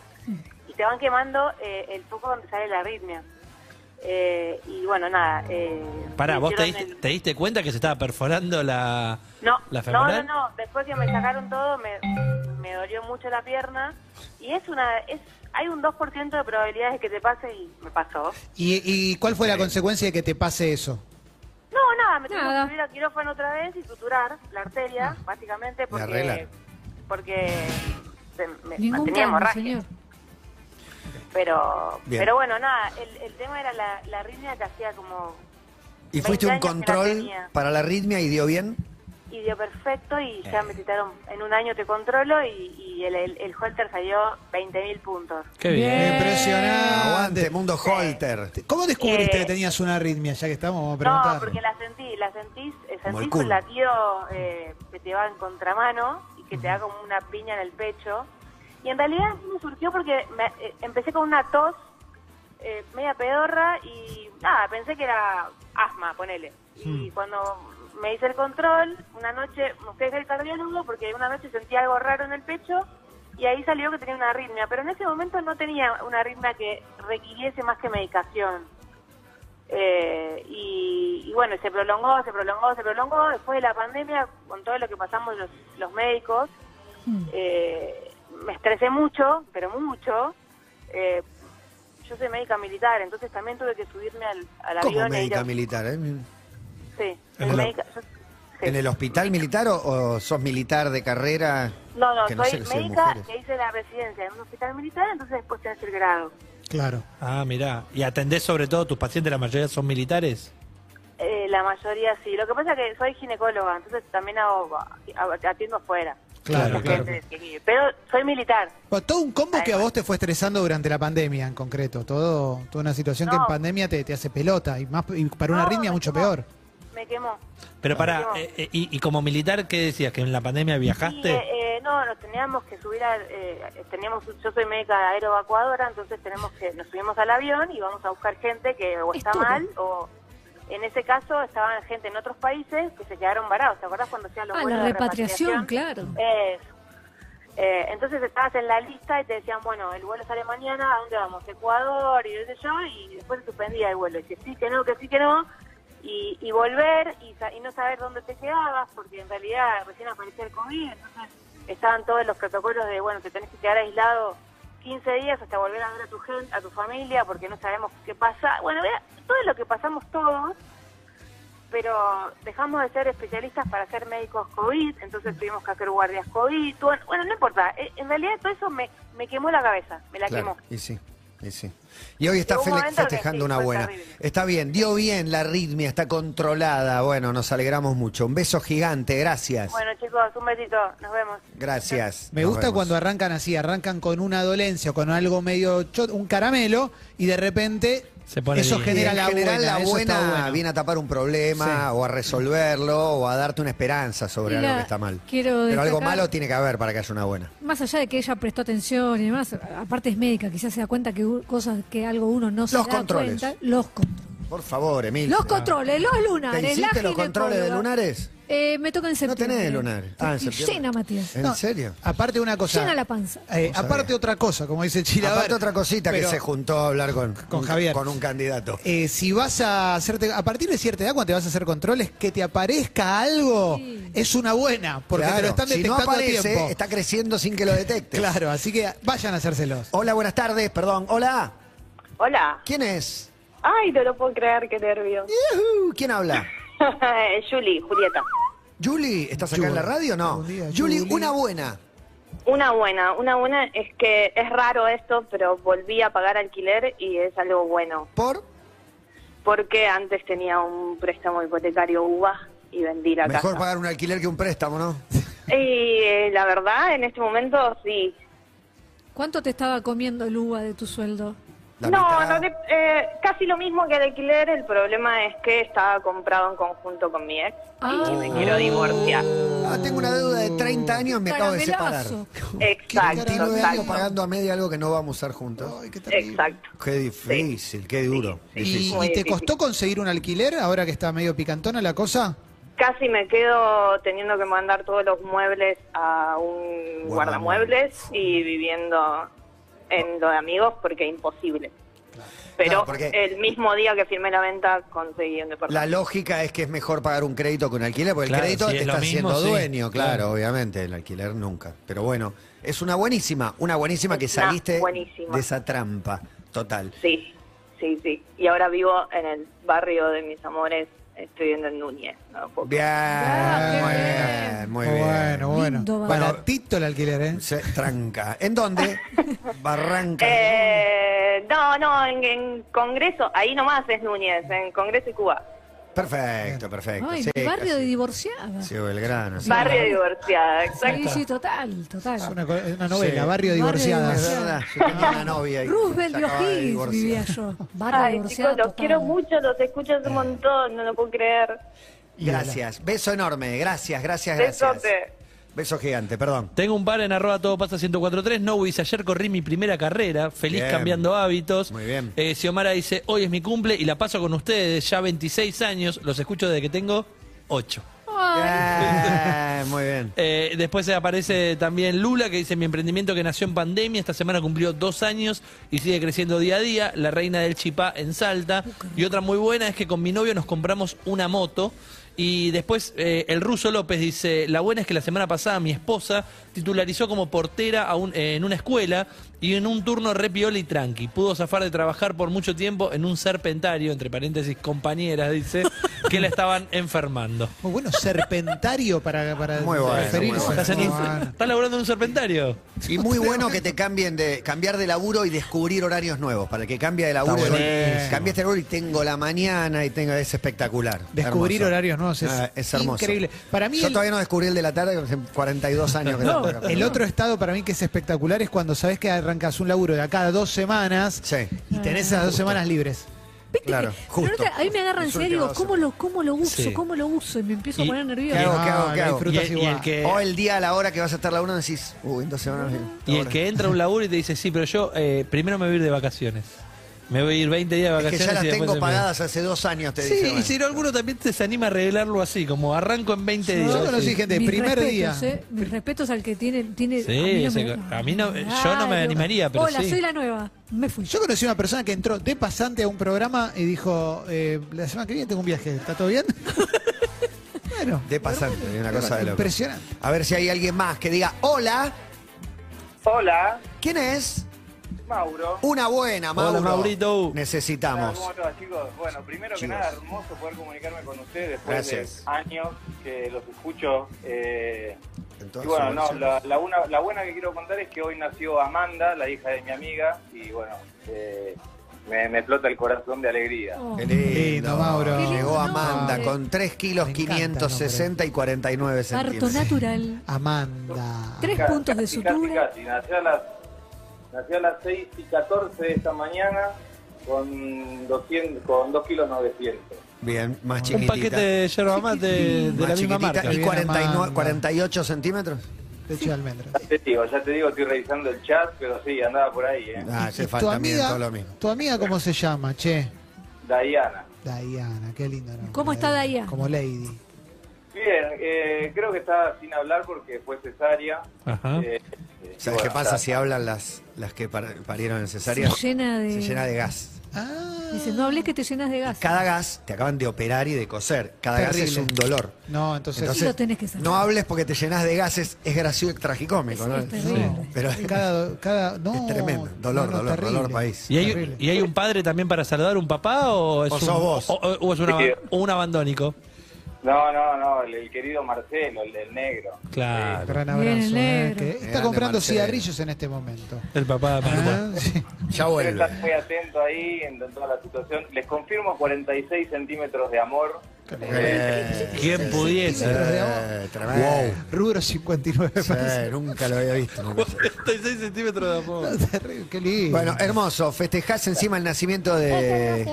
y te van quemando eh, el foco donde sale la arritmia. Eh, y bueno, nada. Eh, Pará, ¿vos te diste, el- te diste cuenta que se estaba perforando la, No, la no, femoral? no, no. Después que me sacaron todo, me, me dolió mucho la pierna. Y es una. es Hay un 2% de probabilidades de que te pase y me pasó. ¿Y, y cuál fue la consecuencia de que te pase eso? No, nada, me Nada. que subir a quirófano otra vez y suturar la arteria, básicamente arreglar. porque. Porque. se- me, Ningún tenía cambio, hemorragia. señor. Pero. Bien. Pero bueno, nada, el, el tema era la, la arritmia que hacía como. ¿Y fuiste un 20 años que la control tenía. para la arritmia y dio bien? Y dio perfecto y Eh. ya me citaron en un año te controlo y, y el, el, el Holter salió 20 mil puntos. Qué bien. Bien. Impresionante. Aguante, mundo Holter. ¿Cómo descubriste Eh, que tenías una arritmia? Ya que estamos, vamos a No, preguntar. porque la sentí, la sentís, eh, sentís un latido eh, que te va en contramano y que te da como una piña en el pecho. Y en realidad sí me surgió porque me- eh, empecé con una tos eh, media pedorra y nada, pensé que era asma, ponele. Y cuando me hice el control, una noche me fui al cardiólogo porque una noche sentí algo raro en el pecho y ahí salió que tenía una arritmia. Pero en ese momento no tenía una arritmia que requiriese más que medicación. Eh, y, y bueno, se prolongó, se prolongó, se prolongó. Después de la pandemia, con todo lo que pasamos los, los médicos, eh, me estresé mucho, pero mucho. Eh, yo soy médica militar, entonces también tuve que subirme al, al ¿Cómo avión. e ir médica a- militar? Sí, ¿En el- médica. yo- sí. ¿En el hospital militar o, o sos militar de carrera? No, no, Que no soy sé médica que hice la residencia en un hospital militar, entonces después tenés el grado. Claro. Ah, mirá. ¿Y atendés sobre todo tus pacientes, la mayoría son militares? Eh, la mayoría sí. Lo que pasa es que soy ginecóloga, entonces también hago, atiendo afuera. Claro, claro. gente Pero soy militar. Bueno, todo un combo que a vos te fue estresando durante la pandemia en concreto. Todo, toda una situación que en pandemia te, te hace pelota y más y para una No, arritmia mucho peor. Me quemó. Pero para, No. y, y como militar, ¿qué decías? ¿Que en la pandemia Sí, viajaste? eh, eh, no, nos teníamos que subir al, eh, teníamos, yo soy médica aeroevacuadora, entonces tenemos que, nos subimos al avión y vamos a buscar gente que o está mal o en ese caso estaban gente en otros países que se quedaron varados. ¿Te acordás cuando hacían los Ah, vuelos la de repatriación, claro. Eso. Eh, entonces estabas en la lista y te decían, bueno, el vuelo sale mañana, ¿a dónde vamos? Ecuador y qué sé yo, y después se suspendía el vuelo. Y que sí, que no, que sí, que no. Y, y volver y, y no saber dónde te quedabas, porque en realidad recién aparecía el COVID, entonces estaban todos los protocolos de, bueno, te tenés que quedar aislado 15 días hasta volver a ver a tu gente, a tu familia, porque no sabemos qué pasa. Bueno, vea, todo lo que pasamos todos, pero dejamos de ser especialistas para ser médicos COVID, entonces tuvimos que hacer guardias COVID. Bueno, no importa, eh, en realidad todo eso me, me quemó la cabeza, me la Claro, quemó. y sí, y sí. Y hoy está fele- festejando sí, una buena. terrible. Está bien, dio bien la arritmia, está controlada. Bueno, nos alegramos mucho. Un beso gigante, gracias. Bueno chicos, un besito, nos vemos. Gracias. Me Nos gusta vemos. cuando arrancan así, arrancan con una dolencia o con algo medio chot, un caramelo y de repente Se pone eso bien. genera en la general, buena. la buena bueno. viene a tapar un problema Sí. o a resolverlo o a darte una esperanza sobre Mira, algo que está mal. quiero Pero algo malo tiene que haber para que haya una buena. Más allá de que ella prestó atención y demás, aparte es médica, quizás se da cuenta que cosas que algo uno no se Los da controles. cuenta. Los controles. Por favor, Emil. Los controles, los lunares. ¿Te la hiciste los controles de lunares? Eh, me toca en No tenés lunares. Ah, en septiembre. Llena, Matías. ¿En No, serio? Aparte una cosa. Llena la panza. eh, No sabía. aparte otra cosa, como dice Chila. Aparte otra cosita que se juntó a hablar con, Con Javier. con un candidato. eh, si vas a hacerte, a partir de cierta edad, cuando te vas a hacer controles, que te aparezca algo Sí. es una buena, porque te Claro, lo están si no detectando a aparece, tiempo. está creciendo sin que lo detectes. Claro, así que vayan a hacérselos. Hola, buenas tardes, perdón. Hola, Hola. ¿quién es? Ay, no lo puedo creer, qué nervio. Yujú, ¿Quién habla? Julie, Julieta. Julie, ¿estás acá en la radio o no? Día, Julie, Julie. una buena. Una buena, una buena es que es raro esto, pero volví a pagar alquiler y es algo bueno. ¿Por? Porque antes tenía un préstamo hipotecario UBA y vendí la Mejor casa. pagar un alquiler que un préstamo, ¿no? Y eh, la verdad, en este momento sí. ¿Cuánto te estaba comiendo el uva de tu sueldo? La no, mitad. no de- eh, casi lo mismo que el alquiler. El problema es que estaba comprado en conjunto con mi ex Ah. y me quiero divorciar. Ah, tengo una deuda de 30 años, me acabo de separar. Exacto, 29 años exacto. pagando a media algo que no vamos a usar juntos. Ay, qué. Exacto. Qué difícil, qué duro. Sí, ¿Y, Difícil. Muy y te costó conseguir un alquiler ahora que está medio picantona la cosa? Casi me quedo teniendo que mandar todos los muebles a un guardamuebles y viviendo en lo de amigos porque imposible. Pero el mismo día que firmé la venta conseguí un departamento. La lógica es que es mejor pagar un crédito que un alquiler, porque Claro, el crédito si te es está mismo, haciendo sí, dueño, claro, claro. obviamente, el alquiler nunca. Pero bueno, es una buenísima, una buenísima que Es saliste buenísima. de esa trampa total. Sí, sí, sí. Y ahora vivo en el barrio de mis amores, estoy viviendo en Núñez. no Bien, Ah, qué muy bien. bien, muy bien. Bueno, bueno. Lindo barrio. Baratito el alquiler, ¿eh? Se tranca. ¿En dónde? Barranca. Eh, no, no, en, en Congreso, ahí nomás es Núñez, en Congreso y Cuba. Perfecto, perfecto. Ay, sí, barrio casi. de divorciada. Sí, Belgrano. sí. Barrio divorciada, Sí, exacto. sí, total, total. Es una, novela, Sí. Barrio Barrio Divorciadas. Es verdad, yo tenía una novia y Roosevelt de vivía yo. Barrio Ay, divorciada chicos, los quiero mucho, los escucho un montón, no lo puedo creer. Gracias. Beso enorme. Gracias, gracias, gracias. Besote. Beso gigante, perdón. Tengo un par en arroba todo pasa 1043. No, dice, ayer corrí mi primera carrera, feliz Bien. cambiando hábitos. Muy bien. Eh, Xiomara dice, hoy es mi cumple y la paso con ustedes, ya 26 años, los escucho desde que tengo 8. Ay, Bien, muy bien. Eh, después aparece también Lula, que dice, mi emprendimiento que nació en pandemia, esta semana cumplió dos años y sigue creciendo día a día, la reina del chipá en Salta. Y otra muy buena es que con mi novio nos compramos una moto Y después eh, el ruso López dice, la buena es que la semana pasada mi esposa titularizó como portera a un- en una escuela y en un turno re piola y tranqui. Pudo zafar de trabajar por mucho tiempo en un serpentario, entre paréntesis compañeras, dice, que la estaban enfermando. Muy bueno, serpentario para, para Muy bueno, referirse. muy bueno. ¿Estás, en un- bueno. ¿Estás laburando en un serpentario? Y muy bueno que te cambien de cambiar de laburo y descubrir horarios nuevos. Para el que cambia de laburo, Está y- buenísimo. cambié este laburo y tengo la mañana y tengo es espectacular. Descubrir Hermoso. horarios nuevos es, Ah, es hermoso. increíble. Para mí Yo el, todavía no descubrí el de la tarde, hace 42 años que No, acá. el otro estado para mí que es espectacular es cuando sabes que arrancas un laburo de acá a dos semanas Sí. y tenés esas dos semanas libres. ¿Viste Claro, que- pero justo. ahí me agarra Las ansiedad y digo, ¿cómo lo, ¿cómo lo uso? Sí. ¿Cómo lo uso? Y me empiezo Y- a poner ¿Qué nervioso. hago? ¿Qué hago? Ah, ¿Qué lo hago? disfrutas Y el- y igual. el que- O el día a la hora que vas a estar laburando decís, uy, en dos semanas. Y el que entra a un laburo y te dice, sí, pero yo eh, primero me voy a ir de vacaciones. Me voy a ir 20 días de Es que vacaciones. ya las tengo me- pagadas hace dos años, te Sí, dice. y bueno. si no, alguno también te se anima a arreglarlo así, como arranco en 20 días. Yo conocí Sí. gente Mis primer respetos, día. ¿eh? Mis respetos al que tiene. tiene Sí, a mí no me- a mí no- yo no me animaría, pero Hola, sí. soy la nueva. Me fui. Yo conocí una persona que entró de pasante a un programa y dijo, eh, la semana que viene tengo un viaje, ¿está todo bien? bueno, De pasante, una cosa de loco. impresionante. A ver si hay alguien más que diga, hola, Hola, ¿quién es? Mauro. Una buena, Mauro. Hola, Maurito. Necesitamos. Bueno, primero que Chicos. nada, hermoso poder comunicarme con ustedes después Gracias. de años que los escucho. eh, y bueno, no, la, la una- la buena que quiero contar es que hoy nació Amanda, la hija de mi amiga, y bueno, eh, me, me explota el corazón de alegría. Oh. Qué lindo, Lindo, Mauro. Qué lindo Llegó. Amanda con 3 kilos Me encanta el 560 y 49 Parto centímetros. natural. Amanda. Tres Casi, puntos de casi, sutura. Casi, casi. Nació a las, nació a las 6 y 14 de esta mañana con 200, con 2 kilos 900. Bien, más Un chiquitita. paquete de yerba mate de, de Más la misma marca. ¿Y Bien, 49, Amanda. 48 centímetros? De almendras. Ya te digo, ya te digo, estoy revisando el chat, pero sí, andaba por ahí, ¿eh? Ah, se tu falta amiga, todo lo mismo. tu amiga cómo se llama, che? Diana. Diana, qué lindo nombre. ¿Cómo está Diana? Como Lady. Bien, eh, creo que está sin hablar porque fue cesárea. Ajá. Eh, ¿Sabes bueno, qué pasa está- si hablan las, las que par- parieron en cesárea? Se llena de. Se llena de gas. Ah, Dice, no hables que te llenas de gas. Cada gas te acaban de operar y de coser. Cada gas es Terrible. un dolor. no, entonces, Entonces, lo tenés que sacar. no hables porque te llenas de gases, es gracioso y tragicómico, ¿no? Es terrible. Pero cada, cada, no, es tremendo. Dolor, no, no, dolor, terrible. dolor país. ¿Y hay, Terrible. ¿Y hay un padre también para saludar, un papá o es, O un, sos vos. o- o- o es una- Sí. o un abandónico? No, no, no, el, el querido Marcelo, el del negro. Claro. Gran abrazo. eh, negro. que está Grande comprando Marcelo. cigarrillos en este momento. El papá de Marco. Ah, sí. Ya vuelve. estar muy atento ahí en, en toda la situación. Les confirmo 46 centímetros de amor. Eh, ¿Quién pudiese? Centímetros de amor. eh, tremendo. Rubro 59. Sí, parece. nunca lo había visto. nunca. 36 centímetros de amor. Terrible, Qué lindo. Bueno, hermoso. Festejás encima el nacimiento de,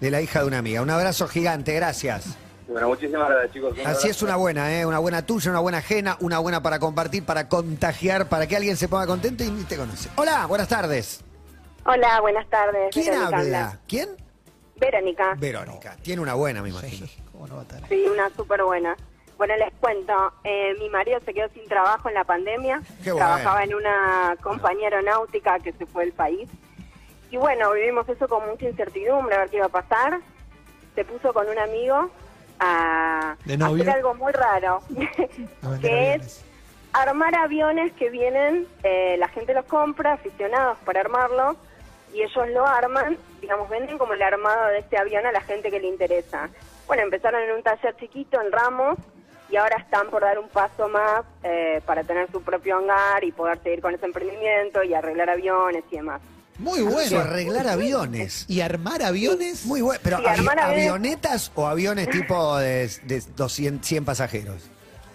de la hija de una amiga. Un abrazo gigante, gracias. Bueno, muchísimas gracias, chicos. Así es una buena, ¿eh? Una buena tuya, una buena ajena, una buena para compartir, para contagiar, para que alguien se ponga contento y te conoce. Hola, buenas tardes. Hola, buenas tardes. ¿Quién Verónica habla? ¿Quién? Verónica. Verónica. Tiene una buena, me imagino. Sí, ¿Cómo no va a estar? Sí, una súper buena. Bueno, les cuento, eh, mi marido se quedó sin trabajo en la pandemia, Qué bueno. trabajaba en una compañía aeronáutica que se fue del país. Y bueno, vivimos eso con mucha incertidumbre, a ver qué iba a pasar. Se puso con un amigo a, ¿De a novio? hacer algo muy raro, que aviones. es armar aviones que vienen, eh, la gente los compra, aficionados para armarlo, y ellos lo arman, digamos, venden como el armado de este avión a la gente que le interesa. Bueno, empezaron en un taller chiquito en Ramos y ahora están por dar un paso más eh, para tener su propio hangar y poder seguir con ese emprendimiento y arreglar aviones y demás. Muy bueno. arreglar aviones. ¿Y armar aviones? Muy bueno. Pero Sí, avi- armar aviones. avionetas o aviones tipo de, de 200, 100 pasajeros.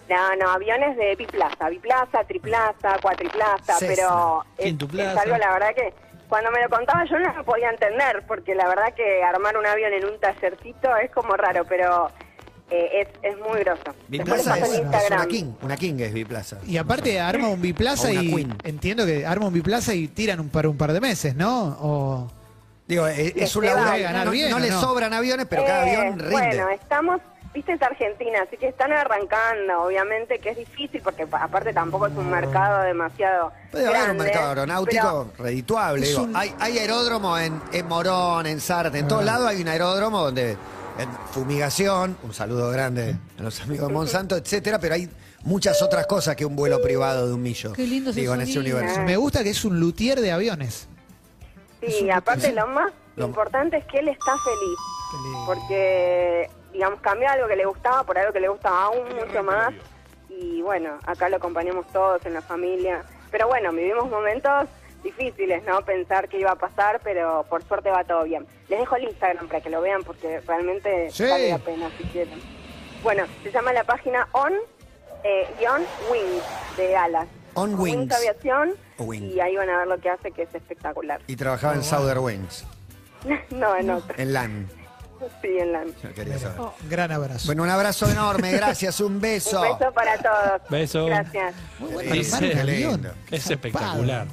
No, no, aviones de biplaza, biplaza, triplaza, cuatriplaza, Cessna, pero es, quintuplaza. es algo, la verdad que cuando me lo contaba yo no lo podía entender, porque la verdad que armar un avión en un tallercito es como raro, pero eh, es, es muy les Biplaza es, en es Instagram. una king. Una king es biplaza. Y aparte arma un biplaza y Queen. entiendo que arma un biplaza y tiran un par un par de meses, ¿no? O Digo, es, es un laburo. debe ganar no, bien, no ¿o le sobran aviones, pero cada Eh, avión rinde. Bueno, estamos, viste, es Argentina, así que están arrancando, obviamente que es difícil, porque pa- aparte tampoco es un mercado demasiado Puede haber un mercado aeronáutico redituable. Es digo. un- Hay, hay aeródromo en, en Morón, en Sarte, en todos lados hay un aeródromo donde en fumigación, un saludo grande a los amigos de Monsanto, etcétera, pero hay muchas otras cosas que un vuelo privado de un millo. Qué lindo Digo, en ese sonido. universo. Me gusta que es un luthier de aviones. Sí, aparte lo más Lo- importante es que él está feliz. Porque, digamos, cambió algo que le gustaba por algo que le gustaba aún mucho más. Y bueno, acá lo acompañamos todos en la familia. Pero bueno, vivimos momentos difíciles, ¿no? Pensar qué iba a pasar, pero por suerte va todo bien. Les dejo el Instagram para que lo vean porque realmente Sí. vale la pena si quieren. Bueno, se llama la página On eh, guion Wings, de alas. On Wings. Aviación. Y ahí van a ver lo que hace, que es espectacular. Y trabajaba en Southern Wings, no, en otro. en LAN. Sí, en la... Yo quería saber. Gran abrazo. Bueno, un abrazo enorme, gracias, un beso. Un beso para todos. Beso. Gracias. Muy bueno Es espectacular.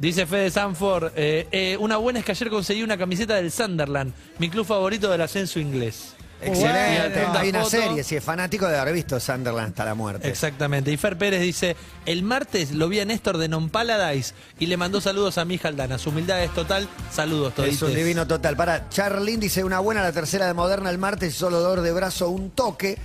Dice Fede Sanford, eh, eh, una buena es que ayer conseguí una camiseta del Sunderland, mi club favorito del ascenso inglés. Excelente. Bueno. Hay una Foto. serie, si es fanático de haber visto Sunderland hasta la muerte. Exactamente. Y Fer Pérez dice, el martes lo vi a Néstor de Non Paladise y le mandó saludos a mi hija Aldana. Su humildad es total. Saludos, Es todites. un divino total. Para Charlene dice una buena, la tercera de Moderna el martes, solo dolor de brazo, un toque.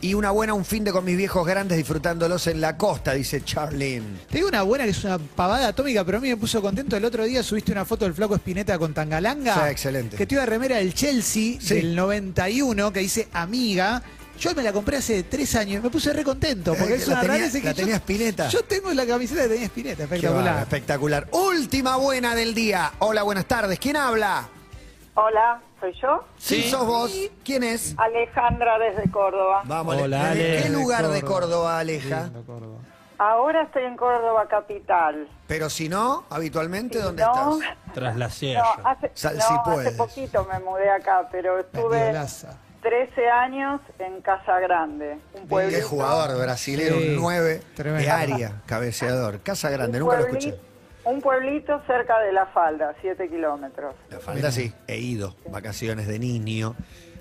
Y una buena, un fin de con mis viejos grandes disfrutándolos en la costa, dice Charlene. Te digo una buena que es una pavada atómica, pero a mí me puso contento. El otro día subiste una foto del flaco Espineta con Tangalanga. Sí, excelente. Que te iba a remera del Chelsea Sí. del 91 que dice amiga. Yo me la compré hace tres años. Me puse re contento porque Eh, es la una tenía- que la yo- tenía Spinetta. Yo tengo la camiseta que tenía Espineta, Qué espectacular. espectacular. Última buena del día. Hola, buenas tardes. ¿Quién habla? Hola, ¿soy yo? Sí, Sí. sos vos. ¿Quién es? Alejandra desde Córdoba. Vamos, Hola, Ale. ¿De Ale. qué lugar de Córdoba. Córdoba, Aleja? Lindo, Córdoba. Ahora estoy en Córdoba capital. Pero si no, habitualmente, Si ¿dónde no, estás? Tras la No, sierra. hace, Sal no, si hace puedes. poquito me mudé acá, pero estuve Mendiolaza. 13 años en Casa Grande, un pueblito. Qué jugador brasilero, Sí, un 9 de tremendo. área, cabeceador. Casa Grande, un nunca lo pueblito- escuché. Un pueblito cerca de La Falda, 7 kilómetros. La falda sí, he ido, vacaciones de niño,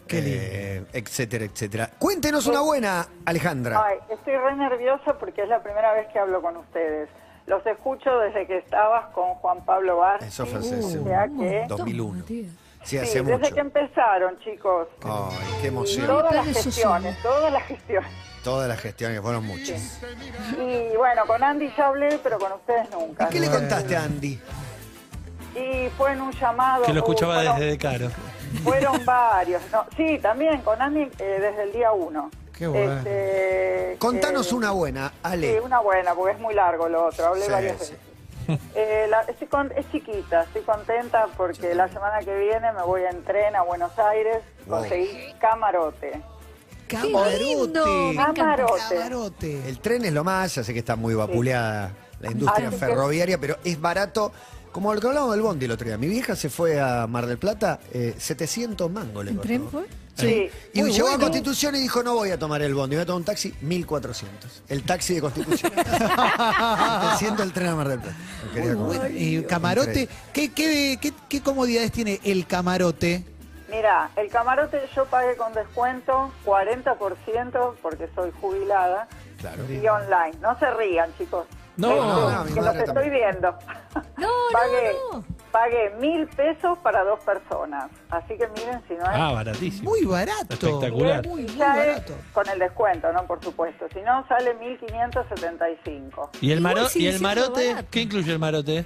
eh, etcétera, etcétera. Cuéntenos una buena, Alejandra. Ay, estoy re nerviosa porque es la primera vez que hablo con ustedes. Los escucho desde que estabas con Juan Pablo Barsi. Eso fue hace- que- 2001. Matías. Sí, desde que empezaron, chicos. Ay, qué Y emoción. todas las gestiones, todas las gestiones. Todas las gestiones fueron muchas. Y bueno, con Andy ya hablé, pero con ustedes nunca. ¿Qué le contaste a Andy? Y fue en un llamado. Que lo escuchaba fueron- desde Caro. Fueron varios. No, sí, también con Andy eh, desde el día uno. Qué bueno. Este, Contanos eh, una buena, Sí, Ale. una buena, porque es muy largo lo otro. Hablé Sí, varias sí. veces. Eh, la- estoy con- es chiquita, estoy contenta porque la semana que viene me voy en tren a Buenos Aires, conseguí camarote. ¡Qué lindo! Me encanta. Camarote. Camarote. El tren es lo más, ya sé que está muy vapuleada la industria Así que- ferroviaria, pero es barato. Como lo que hablábamos del bondi el otro día. Mi vieja se fue a Mar del Plata, eh, 700 mangos le ¿En costó. tren fue? Sí. Y Muy llegó a. Constitución y dijo, no voy a tomar el bondi, voy a tomar un taxi, 1400. El taxi de Constitución. 700 el tren a Mar del Plata. No quería comer. Bueno, y camarote, ¿qué, qué, qué, qué comodidades tiene el camarote? Mira, el camarote yo pagué con descuento 40% porque soy jubilada Claro. y online. No se rían, chicos. No, Que- no, no, que los estoy también. viendo. No, pagué, no, no. pagué mil pesos para dos personas. Así que miren si no es... Ah, baratísimo. Muy barato. Espectacular. Muy, muy Ya es barato. con el descuento, ¿no? Por supuesto. Si no, sale 1575. ¿Y el, maro- ¿Y el marote? barato. ¿Qué incluye el marote?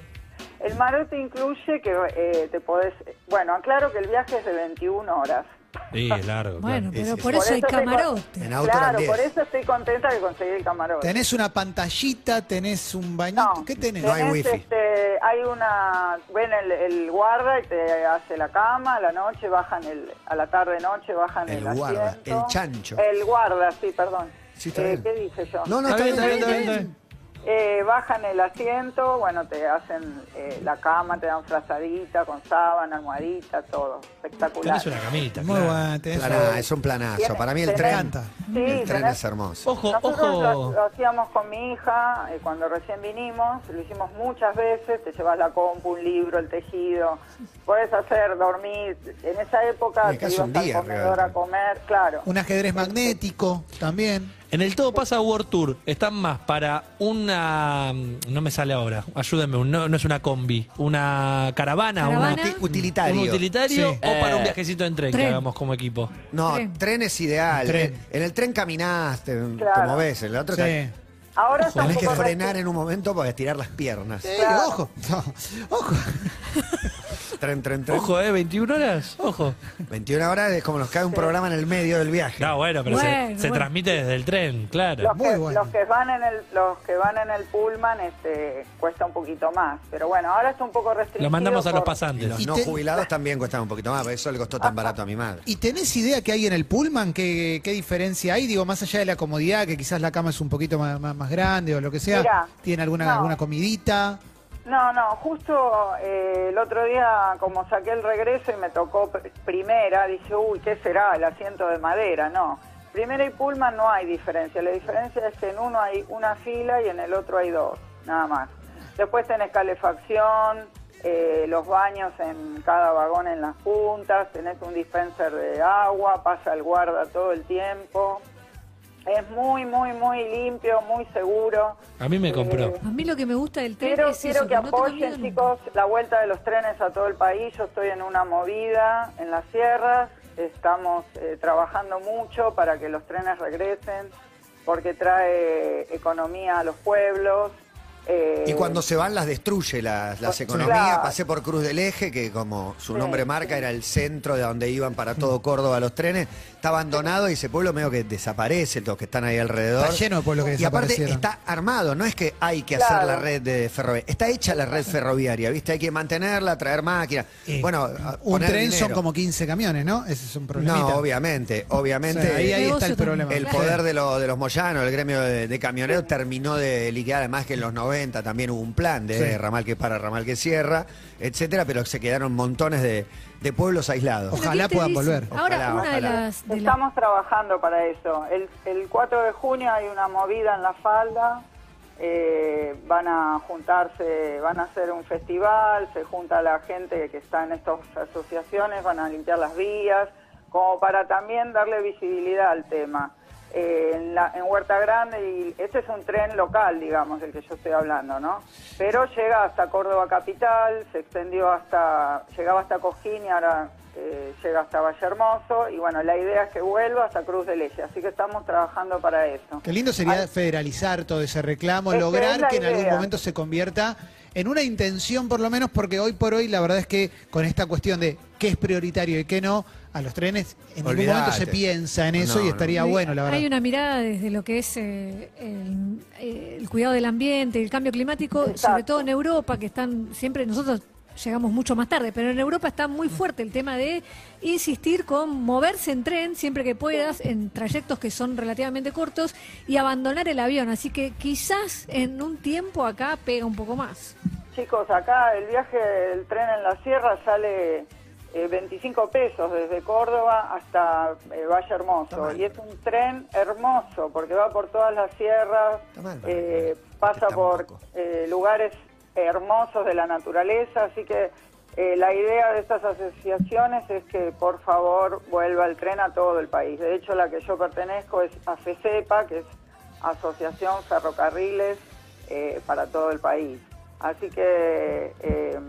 El marote incluye que eh, te podés... Bueno, aclaro que el viaje es de 21 horas. Sí, es largo. Bueno, Sí, pero por eso hay Por eso te- camarote. En auto claro, 10. por eso estoy contenta de conseguir el camarote. Tenés una pantallita, tenés un bañito. No, ¿Qué tenés? No hay wifi. este, hay una, ven el, el guarda y te hace la cama, a la noche bajan el, a la tarde noche bajan El el, guarda, asiento. el chancho. El guarda, sí, perdón. Sí, está Eh, bien. ¿Qué dije yo? No, no, Está bien, está bien, está bien, bien. está bien. Eh, bajan el asiento, bueno, te hacen eh, la cama, te dan frazadita, con sábana, almohadita, todo. Espectacular. Tenés una camita. Muy claro. bueno. tenés Plana- es un planazo. Para mí el tenés- tren, encanta. Sí, el tren tenés- es hermoso. Ojo, Nosotros ojo. Lo, lo hacíamos con mi hija eh, cuando recién vinimos, lo hicimos muchas veces, te llevas la compu, un libro, el tejido, puedes hacer dormir, en esa época te ibas un día al comedor a comer, claro. Un ajedrez magnético también. En el Todo Pasa World Tour, ¿están más para una... no me sale ahora, ayúdenme, un- no, no es una combi, una caravana, Caravana. una- Uti- utilitario. un utilitario Sí. o para un Eh, viajecito en tren, que tren. hagamos como equipo? No, Tren. tren es ideal. Tren. En, en el tren caminaste, Claro. como ves. En el otro te- Sí. Ahora tenés que frenar en un momento para estirar las piernas. Eh, Claro. Ojo, no, ojo. Tren, tren, tren. Ojo, ¿eh? 21 horas, ojo. 21 horas es como nos cae un programa en el medio del viaje. No, bueno, pero se- Bueno, se, bueno. transmite desde el tren, claro. Los Muy que, bueno. los que van en el los que van en el pullman este cuesta un poquito más, pero bueno, ahora está un poco restringido. Lo mandamos a los por- Y pasantes. los Y no jubilados también cuestan un poquito más, por eso le costó tan barato a mi madre. ¿Y tenés idea que hay en el pullman? ¿Qué, qué diferencia hay? Digo, más allá de la comodidad, que quizás la cama es un poquito más, más- más grande o lo que sea. Mirá, ¿Tiene alguna, no. alguna comidita? No, no, justo eh, el otro día como saqué el regreso y me tocó pr- primera, dije, uy, ¿qué será el asiento de madera? No, primera y pullman no hay diferencia, la diferencia es que en uno hay una fila y en el otro hay dos, nada más. Después tenés calefacción, eh, los baños en cada vagón en las puntas, tenés un dispenser de agua, pasa el guarda todo el tiempo. Es muy, muy, muy limpio, muy seguro. A mí me compró. Eh, A mí lo que me gusta del tren Quiero, es quiero eso, que no apoyen, nunca. chicos, la vuelta de los trenes a todo el país. Yo estoy en una movida en las sierras. Estamos eh, trabajando mucho para que los trenes regresen, porque trae economía a los pueblos. eh, Y cuando se van las destruye las, las economías. Claro. Pasé por Cruz del Eje, que como su Sí, nombre marca, sí. era el centro de donde iban para todo Córdoba los trenes. Está abandonado y ese pueblo medio que desaparece, los que están ahí alrededor. Está lleno de pueblos que Y aparte desaparecieron. está armado, no es que hay que hacer Claro. la red de ferroviaria. Está hecha la red ferroviaria, ¿viste? Hay que mantenerla, traer máquinas. Y Bueno, a- un poner tren son dinero. como 15 camiones, ¿no? Ese es un problema. No, obviamente, obviamente. ahí, ahí está Negocio el problema. El Claro. poder de, lo- de los Moyanos, el gremio de, de camioneros, terminó de liquidar, además que en los 90 también hubo un plan de Sí. ramal que para, ramal que cierra, etcétera, pero se quedaron montones de, de pueblos aislados. Ojalá ¿quién te puedan volver. Ahora, Ojalá, una de ojalá. las... Estamos trabajando para eso. El, el 4 de junio hay una movida en la falda. eh, van a juntarse, van a hacer un festival, se junta la gente que está en estas asociaciones, van a limpiar las vías, como para también darle visibilidad al tema. Eh, en, la- en Huerta Grande, y este es un tren local, digamos, el que yo estoy hablando, ¿no? Pero llega hasta Córdoba Capital, se extendió hasta, llegaba hasta Cosquín y ahora eh, llega hasta Valle Hermoso, y bueno, la idea es que vuelva hasta Cruz de Leche, así que estamos trabajando para eso. Qué lindo sería federalizar todo ese reclamo, Es lograr que en algún momento se convierta en una intención por lo menos, porque hoy por hoy la verdad es que con esta cuestión de qué es prioritario y qué no, a los trenes en ningún Olvídate. momento se piensa en eso No, y estaría bueno, la verdad. Hay una mirada desde lo que es eh, el, eh, el cuidado del ambiente, el cambio climático, Exacto. sobre todo en Europa, que están siempre nosotros llegamos mucho más tarde, pero en Europa está muy fuerte el tema de insistir con moverse en tren siempre que puedas en trayectos que son relativamente cortos y abandonar el avión. Así que quizás en un tiempo acá pega un poco más. Chicos, acá el viaje del tren en la sierra sale eh, 25 pesos desde Córdoba hasta eh, Valle Hermoso. mal. Y es un tren hermoso porque va por todas las sierras, eh, pasa por eh, lugares hermosos de la naturaleza. Así que eh, la idea de estas asociaciones es que por favor vuelva el tren a todo el país. De hecho, la que yo pertenezco es AFECEPA, que es Asociación Ferrocarriles eh, para todo el país. Así que eh,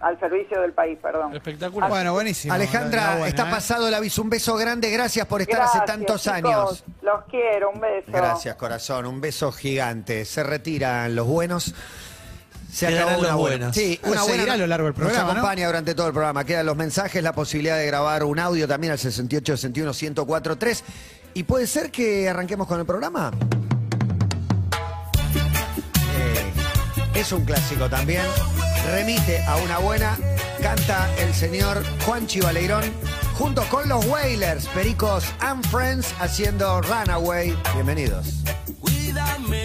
al servicio del país, perdón. Espectacular. Bueno, buenísimo. Alejandra, está ¿eh? pasado el aviso. Un beso grande, gracias por estar hace tantos chicos. años. Los quiero, un beso. Gracias, corazón. Un beso gigante. Se retiran los buenos. Se acabó una buena. Sí, Pues una seguirá buena. a lo largo del programa, Nos ¿no? acompaña durante todo el programa. Quedan los mensajes, la posibilidad de grabar un audio también al 68 61 1043. Y puede ser que arranquemos con el programa. Eh, es un clásico también. Remite a una buena. Canta el señor Juan Chivaleirón junto con los Wailers, Pericos and Friends haciendo Runaway. Bienvenidos. Cuídame